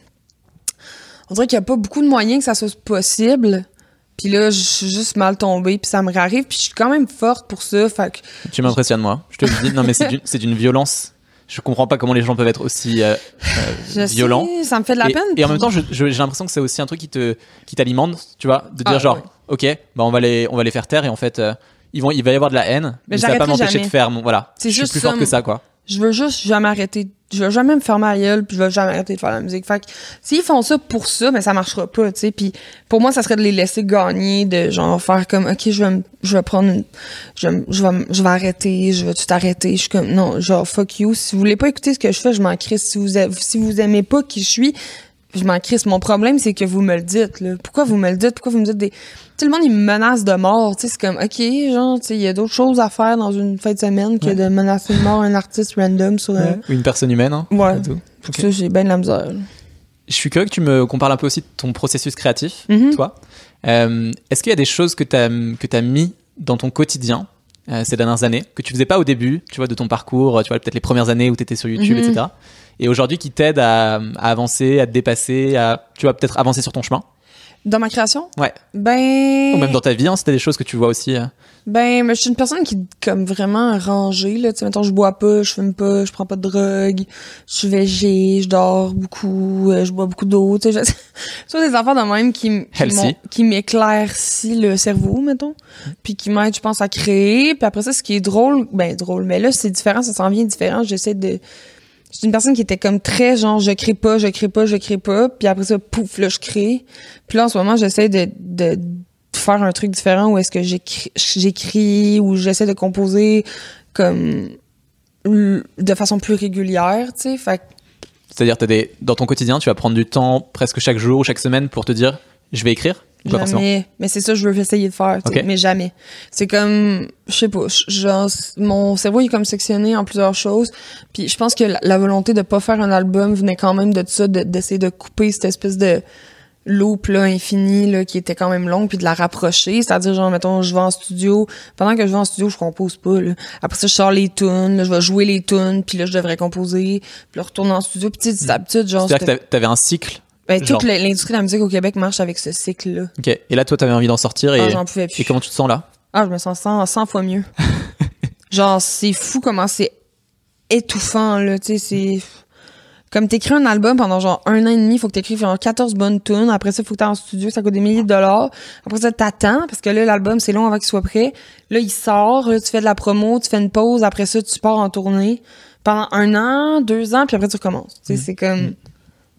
On dirait qu'il y a pas beaucoup de moyens que ça soit possible. Puis là, je suis juste mal tombée, puis ça me réarrive, puis je suis quand même forte pour ça, fait que Tu m'impressionnes moi. Je te le dis. Non mais c'est d'une- violence je comprends pas comment les gens peuvent être aussi euh, euh, violents. sais, ça me fait de la et, peine. et en même temps, j'ai l'impression que c'est aussi un truc qui te qui t'alimente, tu vois, de dire Ah, genre, ouais. ok, bah on va les on va les faire taire et en fait, euh, ils vont il va y avoir de la haine, mais, ça va pas m'empêcher de faire mon voilà. C'est je suis juste plus ça, fort que ça quoi. Je veux juste jamais arrêter. Je veux jamais me fermer la gueule, puis je veux jamais arrêter de faire la musique. Fait que s'ils font ça pour ça, ben ça marchera pas, tu sais. Puis pour moi, ça serait de les laisser gagner, de genre faire comme, ok, je vais, me- je vais prendre, une, je, vais, je vais, je vais arrêter, je vais tout arrêter. Je suis comme, non, genre fuck you. Si vous voulez pas écouter ce que je fais, je m'en crisse. Si vous, si vous aimez pas qui je suis, je m'en crisse. Mon problème, c'est que vous me le dites, là. Pourquoi vous me le dites? Pourquoi vous me dites des. Sais, le monde, il me menace de mort. Tu sais, c'est comme, OK, genre, tu sais, il y a d'autres choses à faire dans une fin de semaine que Ouais. de menacer de mort un artiste random sur un. Ou une personne humaine. Hein, Ouais. tout. Pour Ok. ça, j'ai bien de la misère. Je suis curieux que tu me qu'on parle un peu aussi de ton processus créatif, Mhm. toi. Euh, Est-ce qu'il y a des choses que tu as que t'as mis dans ton quotidien euh, ces dernières années que tu faisais pas au début, tu vois, de ton parcours, tu vois, peut-être les premières années où tu étais sur YouTube, Mhm. etc. Et aujourd'hui qui t'aident à, à avancer, à te dépasser, à tu vois peut-être avancer sur ton chemin, Dans ma création? Ouais. Ben. ou même dans ta vie, hein, c'était des choses que tu vois aussi. euh. Ben, mais je suis une personne qui, comme vraiment rangée, là. Tu sais, mettons, je bois pas, je fume pas, je prends pas de drogue, je suis végé, je dors beaucoup, euh, je bois beaucoup d'eau, tu sais. je- des affaires de même qui, qui m'éclaircit le cerveau, mettons. Puis qui m'aident, je pense, à créer. Puis après ça, ce qui est drôle, ben, drôle. Mais là, c'est différent, ça s'en vient différent. J'essaie de, je suis une personne qui était comme très genre je crée pas, je crée pas, je crée pas, puis après ça pouf là je crée. Puis là en ce moment, j'essaie de, de faire un truc différent où est-ce que j'écris ou j'essaie de composer comme de façon plus régulière, tu sais. Fait C'est-à-dire des dans ton quotidien, tu vas prendre du temps presque chaque jour ou chaque semaine pour te dire je vais écrire? Jamais. Mais c'est ça que je veux essayer de faire, mais jamais. C'est comme, je sais pas, genre, mon cerveau il est comme sectionné en plusieurs choses. Puis je pense que la, la volonté de pas faire un album venait quand même de ça, de- d'essayer de, couper cette espèce de loop là infini là qui était quand même longue puis de la rapprocher c'est-à-dire genre mettons je vais en studio pendant que je vais en studio je compose pas là après ça je sors les tunes là, je vais jouer les tunes puis là je devrais composer puis là retourner en studio puis tu sais, d'habitude genre C'est-à-dire que t'avais un cycle. Ben, toute l'industrie de la musique au Québec marche avec ce cycle là Ok. Et là toi t'avais envie d'en sortir et, ah, j'en pouvais plus et comment tu te sens là? Ah, je me sens 100, 100 fois mieux. genre, c'est fou comment c'est étouffant, là, tu sais, c'est... Comme t'écris un album pendant genre un an et demi, faut que t'écrives genre 14 bonnes tunes. Après ça, faut que t'ailles en studio, ça coûte des milliers de dollars. Après ça, t'attends, parce que là, l'album, c'est long avant qu'il soit prêt. Là, il sort, là, tu fais de la promo, tu fais une pause. Après ça, tu pars en tournée pendant un an, deux ans, puis après, tu recommences. Tu sais, c'est comme...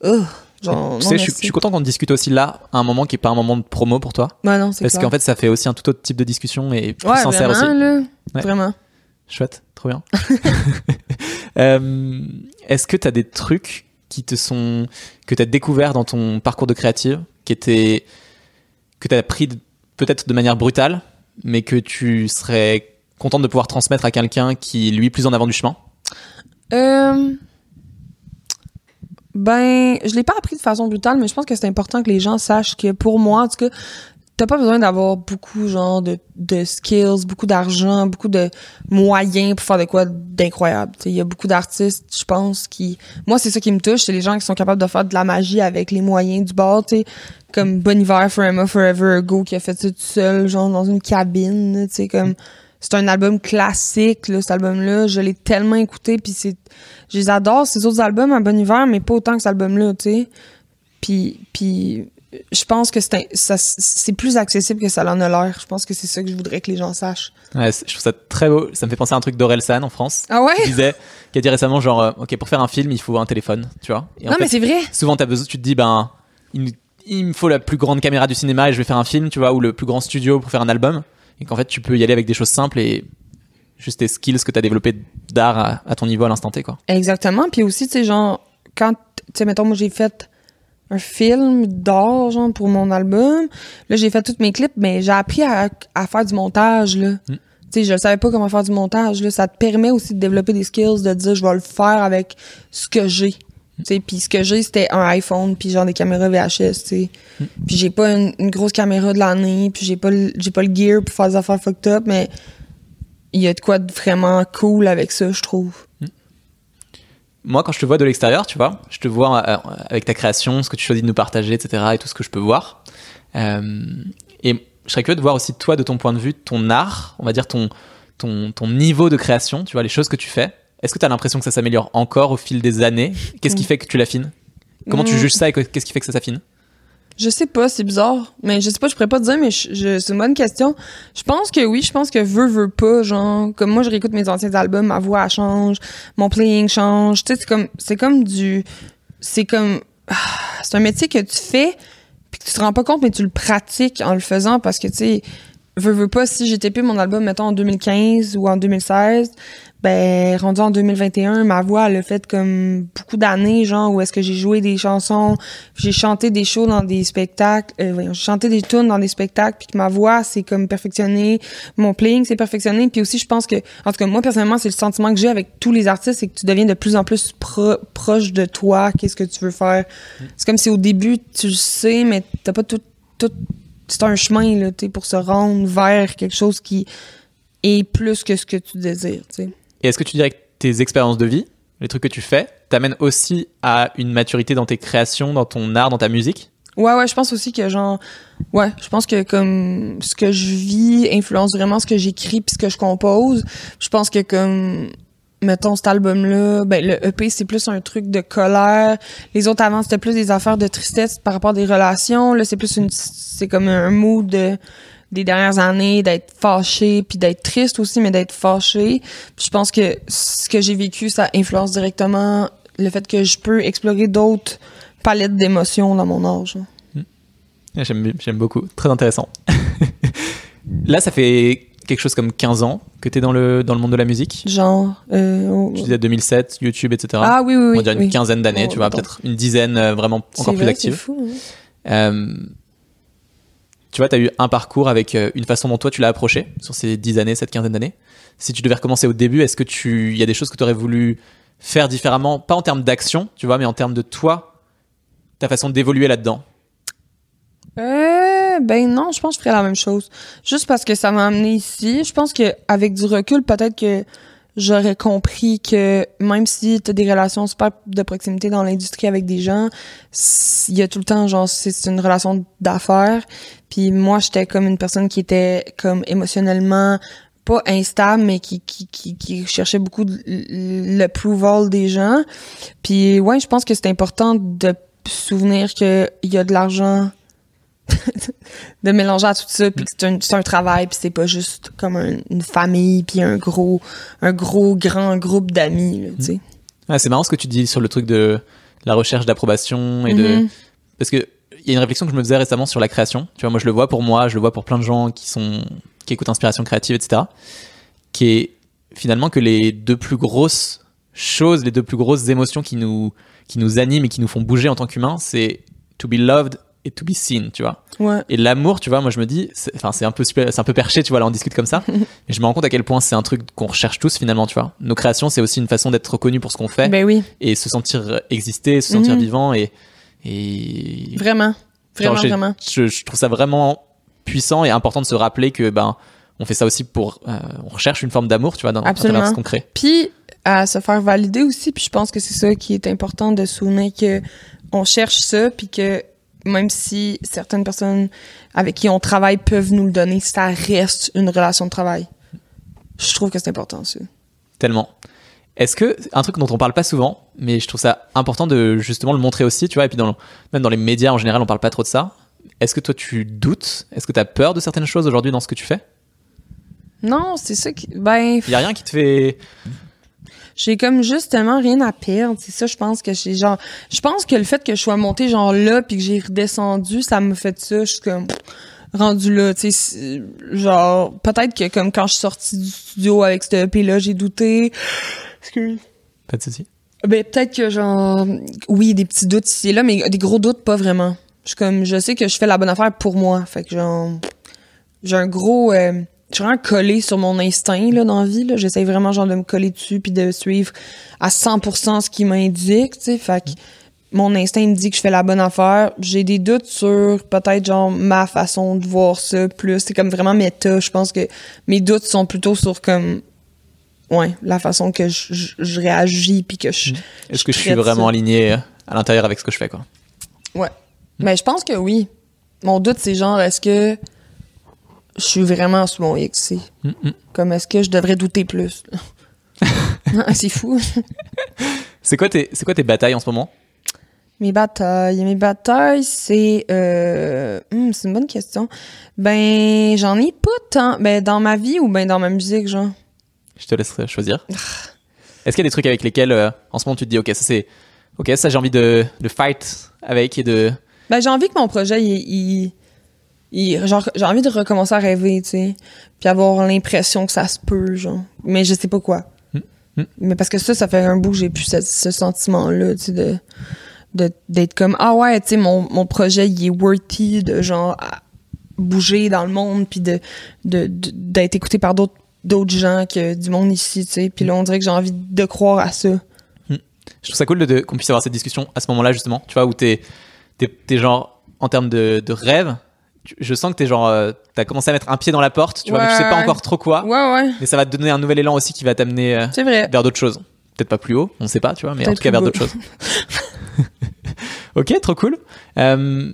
Ugh, genre, Tu non, sais, je suis, merci. je suis content qu'on discute aussi là, à un moment qui est pas un moment de promo pour toi. Non, c'est Parce qu'en fait, ça fait aussi un tout autre type de discussion et plus ouais, sincère vraiment, aussi. Ouais. Vraiment. Chouette, trop bien. Euh, Est-ce que tu as des trucs qui te sont. que tu as découvert dans ton parcours de créative, qui étaient. que tu as appris de- peut-être de manière brutale, mais que tu serais contente de pouvoir transmettre à quelqu'un qui, lui, est plus en avant du chemin? Euh, ben, je l'ai pas appris de façon brutale, mais je pense que c'est important que les gens sachent que pour moi, en tout cas, t'as pas besoin d'avoir beaucoup, genre, de, de skills, beaucoup d'argent, beaucoup de moyens pour faire de quoi d'incroyable. Il y a beaucoup d'artistes, je pense, qui... Moi, c'est ça qui me touche, c'est les gens qui sont capables de faire de la magie avec les moyens du bord, tu comme Bon Iver, Forever, Forever Ago, qui a fait ça tout seul, genre, dans une cabine, tu sais, comme... C'est un album classique, là, cet album-là. Je l'ai tellement écouté, puis c'est... Je les adore, ces autres albums à Bon Hiver, mais pas autant que cet album-là, tu sais. Puis, puis je pense que c'est un- ça- c'est plus accessible que ça en a l'air. Je pense que c'est ça que je voudrais que les gens sachent. Ouais, Je trouve ça très beau. Ça me fait penser à un truc d'Orelsan en France. Ah ouais? Qui disait, qui a dit récemment, genre, euh, ok, pour faire un film, il faut un téléphone, tu vois. Et en non, fait, mais c'est vrai. souvent t'as besoin, tu te dis ben il me faut la plus grande caméra du cinéma et je vais faire un film, tu vois, ou le plus grand studio pour faire un album, et qu'en fait tu peux y aller avec des choses simples et juste tes skills que t'as développé d'art à, à ton niveau à l'instant T, quoi. Exactement. Puis aussi, tu sais, genre, quand, tu sais, mettons, moi, j'ai fait un film d'art, genre, pour mon album. Là, j'ai fait tous mes clips, mais j'ai appris à, à faire du montage, là. Mm. Tu sais, je savais pas comment faire du montage, là. Ça te permet aussi de développer des skills, de dire, je vais le faire avec ce que j'ai. Sais, puis ce que j'ai, c'était un iPhone, puis genre des caméras VHS, tu. Puis j'ai pas une, grosse caméra de l'année, puis j'ai pas j'ai pas le gear pour faire des affaires fucked up, mais il y a de quoi de vraiment cool avec ça, je trouve. Moi, quand je te vois de l'extérieur, tu vois, je te vois euh, avec ta création, ce que tu choisis de nous partager, etc., et tout ce que je peux voir. Euh, et je serais curieux de voir aussi toi, de ton point de vue, ton art, on va dire ton ton ton niveau de création, tu vois, les choses que tu fais. Est-ce que tu as l'impression que ça s'améliore encore au fil des années? Qu'est-ce qui Mm. fait que tu l'affines? Comment tu Mm. juges ça et que- qu'est-ce qui fait que ça s'affine? Je sais pas, c'est bizarre. Mais je sais pas, je pourrais pas te dire, mais je, je- c'est une bonne question. Je pense que oui, je pense que veux, veux pas, genre, comme moi, je réécoute mes anciens albums, ma voix elle change, mon playing change. Tu sais, c'est comme, c'est comme du, c'est comme, ah, c'est un métier que tu fais, puis que tu te rends pas compte, mais tu le pratiques en le faisant parce que, tu sais, veux, veux pas, si j'ai tapé mon album, mettons, en 2015 ou en 2016, ben, rendu en 2021, ma voix, elle a fait comme beaucoup d'années, genre, où est-ce que j'ai joué des chansons, j'ai chanté des shows dans des spectacles, euh, voyons, j'ai chanté des tunes dans des spectacles, puis que ma voix s'est comme perfectionnée, mon playing s'est perfectionné, puis aussi je pense que, en tout cas moi personnellement c'est le sentiment que j'ai avec tous les artistes, c'est que tu deviens de plus en plus pro- proche de toi, qu'est-ce que tu veux faire. C'est comme si au début tu le sais, mais t'as pas tout, tout c'est un chemin là, pour se rendre vers quelque chose qui est plus que ce que tu désires, tu sais. Et est-ce que tu dirais que tes expériences de vie, les trucs que tu fais, t'amènent aussi à une maturité dans tes créations, dans ton art, dans ta musique? Ouais, ouais, je pense aussi que genre, ouais, je pense que comme ce que je vis influence vraiment ce que j'écris puis ce que je compose. Je pense que comme, mettons cet album-là, ben le EP c'est plus un truc de colère. Les autres avant c'était plus des affaires de tristesse par rapport à des relations. Là c'est plus une, c'est comme un mood de- des dernières années d'être fâché puis d'être triste aussi mais d'être fâché. Je pense que ce que j'ai vécu ça influence directement le fait que je peux explorer d'autres palettes d'émotions dans mon âge. J'aime j'aime beaucoup, très intéressant. Là, ça fait quelque chose comme 15 ans que t'es dans le, dans le monde de la musique. Genre. Euh, Tu disais 2007, YouTube, etc. ah oui, oui, oui. On dirait une quinzaine d'années, Oh, tu vois, peut-être une dizaine euh, vraiment encore plus active. C'est fou, hein. Euh, tu vois, tu as eu un parcours avec euh, une façon dont toi tu l'as approché sur ces 10 années, cette quinzaine d'années. Si tu devais recommencer au début, est-ce que tu il y a des choses que tu aurais voulu faire différemment, pas en termes d'action, tu vois, mais en termes de toi, ta façon d'évoluer là-dedans Euh, ben non, je pense que je ferais la même chose. Juste parce que ça m'a amené ici. Je pense que avec du recul, peut-être que j'aurais compris que même si tu as des relations super de proximité dans l'industrie avec des gens, il y a tout le temps genre c'est une relation d'affaires. Puis moi, j'étais comme une personne qui était comme émotionnellement pas instable mais qui qui cherchait beaucoup de- l'approval des gens. Puis ouais, je pense que c'est important de souvenir que il y a de l'argent de mélanger à tout ça puis c'est un, travail puis c'est pas juste comme un- une famille puis un gros un gros grand groupe d'amis là, tu sais. Ouais, C'est marrant ce que tu dis sur le truc de la recherche d'approbation et de Mhm. parce que il y a une réflexion que je me faisais récemment sur la création. Tu vois, moi je le vois pour moi, je le vois pour plein de gens qui sont qui écoutent Inspiration créative, etc. Qui est finalement que les deux plus grosses choses, les deux plus grosses émotions qui nous qui nous animent et qui nous font bouger en tant qu'humains, c'est to be loved et to be seen, tu vois. Ouais. Et l'amour, tu vois, moi je me dis, c'est- enfin c'est un peu c'est un peu perché, tu vois, là on discute comme ça, mais je me rends compte à quel point c'est un truc qu'on recherche tous finalement, tu vois. Nos créations, c'est aussi une façon d'être reconnu pour ce qu'on fait Ben oui, et se sentir exister, se sentir Mhm. vivant et et vraiment. Vraiment Genre, vraiment. Je, je trouve ça vraiment puissant et important de se rappeler que ben on fait ça aussi pour euh, on recherche une forme d'amour, tu vois, dans Absolument. ce qu'on crée. Puis à se faire valider aussi, puis je pense que c'est ça qui est important de se souvenir que on cherche ça puis que même si certaines personnes avec qui on travaille peuvent nous le donner, ça reste une relation de travail. Je trouve que c'est important ça. Tellement. Est-ce que un truc dont on parle pas souvent, mais je trouve ça important de justement le montrer aussi, tu vois, et puis dans le- même dans les médias en général, on parle pas trop de ça. Est-ce que toi tu doutes? Est-ce que tu as peur de certaines choses aujourd'hui dans ce que tu fais? Non, c'est ça qui ben Il y a rien qui te fait j'ai comme juste tellement rien à perdre. C'est ça, je pense que j'ai genre. Je pense que le fait que je sois montée genre là puis que j'ai redescendu, ça me fait ça. Je suis comme rendu là, tu sais. Genre, peut-être que comme quand je suis sortie du studio avec ce EP là, j'ai douté. Excuse. pas de souci Ben peut-être que genre oui, des petits doutes ici et là, mais des gros doutes pas vraiment. Je suis comme je sais que je fais la bonne affaire pour moi. Fait que genre j'ai un gros euh, je suis vraiment collée sur mon instinct là dans la vie là, j'essaie vraiment genre de me coller dessus puis de suivre à 100% ce qui m'indique, tu sais. Fait que mon instinct me dit que je fais la bonne affaire. J'ai des doutes sur peut-être genre ma façon de voir ça plus, c'est comme vraiment méta, je pense que mes doutes sont plutôt sur comme ouais, la façon que je, je- je réagis puis que je Est-ce que je suis vraiment ça. aligné euh, à l'intérieur avec ce que je fais quoi? Ouais. Mais je pense que oui. Mon doute, c'est genre, est-ce que je suis vraiment sur mon X? Mm, mm. Comme, est-ce que je devrais douter plus? c'est fou. C'est quoi, tes, c'est quoi tes batailles en ce moment? Mes batailles. Mes batailles, c'est. Euh... hmm, c'est une bonne question. Ben, j'en ai pas tant. Ben, dans ma vie ou ben dans ma musique, genre? Je te laisserai choisir. Est-ce qu'il y a des trucs avec lesquels, euh, en ce moment, tu te dis, ok, ça c'est. Ok, ça j'ai envie de, de fight avec et de. Ben, j'ai envie que mon projet, il. il- il- genre, j'ai envie de recommencer à rêver, tu sais. Puis avoir l'impression que ça se peut, genre. Mais je sais pas quoi. Hmm. Hmm. Mais parce que ça, ça fait un bout que j'ai plus ce, ce sentiment-là, tu sais, de. de- d'être comme ah ouais tu sais mon, mon projet il est worthy de genre à bouger dans le monde puis de de- de- d'être écouté par d'autres d'autres gens que du monde ici tu sais puis là on dirait que j'ai envie de croire à ça Je trouve ça cool de, de- qu'on puisse avoir cette discussion à ce moment-là, justement. Tu vois, où t'es, t'es, t'es genre, en termes de, de rêve, je sens que t'es genre, euh, t'as commencé à mettre un pied dans la porte, tu vois, mais tu sais pas Ouais. encore trop quoi. ouais ouais Mais ça va te donner un nouvel élan aussi qui va t'amener euh, vers d'autres choses. Peut-être pas plus haut, on sait pas, tu vois, mais en tout cas vers d'autres choses. ok, trop cool. Euh,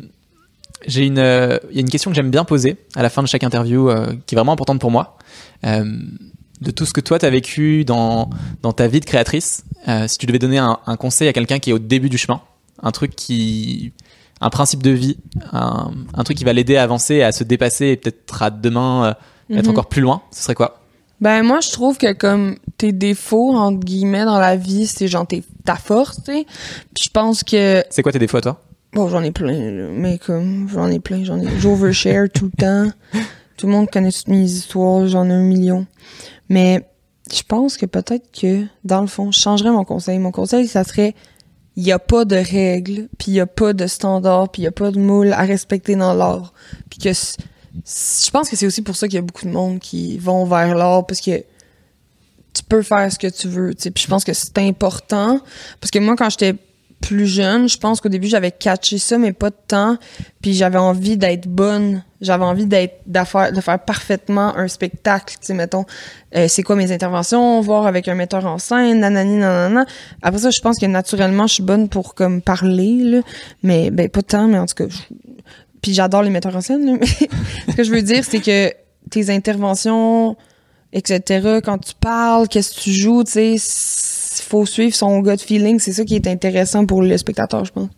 j'ai une, euh, il y a une question que j'aime bien poser à la fin de chaque interview, qui est vraiment importante pour moi. De tout ce que toi t'as vécu dans dans ta vie de créatrice, si tu devais donner un, un conseil à quelqu'un qui est au début du chemin, un truc qui, un principe de vie, un, un truc qui va l'aider à avancer, à se dépasser et peut-être à demain euh, être Mhm. encore plus loin, ce serait quoi Ben moi je trouve que comme tes défauts entre guillemets dans la vie, c'est genre ta force, tu sais. Puis je pense que C'est quoi tes défauts à toi? Bon, j'en ai plein mais comme j'en ai plein, j'en ai j'overshare tout le temps. Tout le monde connaît toutes mes histoires, j'en ai un million. Mais je pense que peut-être que dans le fond, je changerais mon conseil. Mon conseil ça serait il y a pas de règles, puis il y a pas de standards, puis il y a pas de moule à respecter dans l'art. Puis que je pense que c'est aussi pour ça qu'il y a beaucoup de monde qui vont vers l'art parce que tu peux faire ce que tu veux. Puis je pense que c'est important parce que moi quand j'étais plus jeune, je pense qu'au début j'avais catché ça mais pas de temps, puis j'avais envie d'être bonne, j'avais envie d'être de faire parfaitement un spectacle, tu sais mettons euh, c'est quoi mes interventions, voir avec un metteur en scène, nanani nanana. Après ça, je pense que naturellement je suis bonne pour comme parler là, mais ben pas tant mais en tout cas je- puis j'adore les metteurs en scène là, mais ce que je veux dire c'est que tes interventions etc. Quand tu parles, qu'est-ce que tu joues, tu sais, il faut suivre son gut feeling. C'est ça qui est intéressant pour le spectateur, je pense.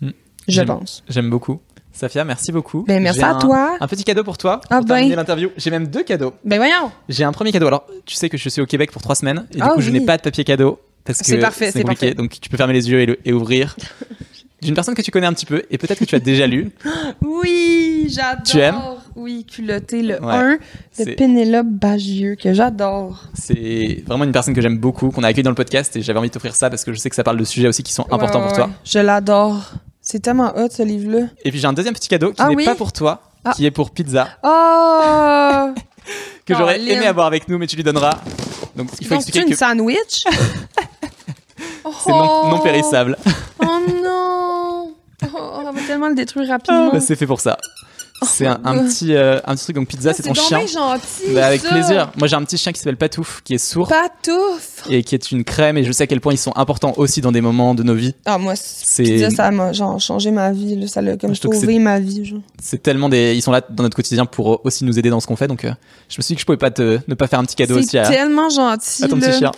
Mm. Je pense. J'aime beaucoup. Safia, merci beaucoup. Ben, merci à un- toi. Un petit cadeau pour toi Ah pour ben. terminer l'interview. J'ai même deux cadeaux. Ben voyons. J'ai un premier cadeau. Alors, tu sais que je suis au Québec pour trois semaines et du Ah coup, je n'ai pas de papier cadeau parce que C'est parfait, c'est compliqué. parfait. Donc, tu peux fermer les yeux et, le- et ouvrir. D'une personne que tu connais un petit peu et peut-être que tu as déjà lu. Oui, j'adore. Tu aimes? Oui, culotté, le Ouais. 1 de C'est- Pénélope Bagieux, que j'adore. C'est vraiment une personne que j'aime beaucoup, qu'on a accueilli dans le podcast et j'avais envie de t'offrir ça parce que je sais que ça parle de sujets aussi qui sont importants Ouais, pour toi. Je l'adore. C'est tellement hot, ce livre-là. Et puis j'ai un deuxième petit cadeau qui Ah n'est oui? pas pour toi, Ah. qui est pour Pizza, Oh! que j'aurais Caroline. aimé avoir avec nous, mais tu lui donneras. Donc il faut Donc, c'est expliquer une que sandwich? c'est non, non périssable. Oh non! Oh, on va tellement le détruire rapidement. Bah, c'est fait pour ça. C'est un, un God. petit, euh, un petit truc, donc pizza, c'est ton chien. gentil. Bah, avec ça. plaisir. Moi j'ai un petit chien qui s'appelle Patouf, qui est sourd Patouf! et qui est une crème, et je sais à quel point ils sont importants aussi dans des moments de nos vies. Ah, moi, C'est- c'est. Ça m'a genre, changé ma vie, là. Ça l'a comme sauvé ma vie. C'est tellement des, ils sont là dans notre quotidien pour aussi nous aider dans ce qu'on fait, donc euh, je me suis dit que je pouvais pas te, ne pas faire un petit cadeau aussi C'est à, tellement gentil. à ton petit chien.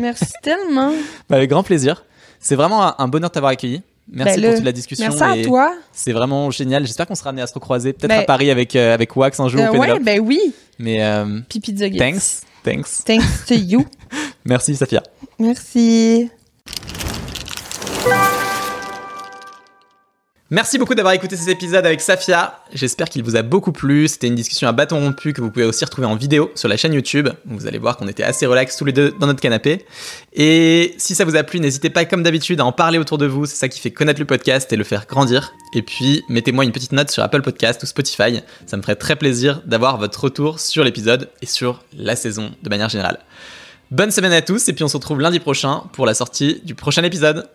Merci tellement. Bah, avec grand plaisir. C'est vraiment un, un bonheur de t'avoir accueilli. Merci Ben, pour le- toute la discussion. Merci à toi. C'est vraiment génial. J'espère qu'on sera amené à se recroiser, peut-être Ben- à Paris avec, euh, avec Wax un jour Euh, ou ouais, ben oui. Mais euh, Pizza Gifts. thanks, thanks. Thanks to you. Merci Safia. Merci. Merci beaucoup d'avoir écouté cet épisode avec Safia. J'espère qu'il vous a beaucoup plu. C'était une discussion à bâton rompu que vous pouvez aussi retrouver en vidéo sur la chaîne YouTube. Vous allez voir qu'on était assez relax tous les deux dans notre canapé. Et si ça vous a plu, n'hésitez pas comme d'habitude à en parler autour de vous. C'est ça qui fait connaître le podcast et le faire grandir. Et puis, mettez-moi une petite note sur Apple Podcast ou Spotify. Ça me ferait très plaisir d'avoir votre retour sur l'épisode et sur la saison de manière générale. Bonne semaine à tous et puis on se retrouve lundi prochain pour la sortie du prochain épisode.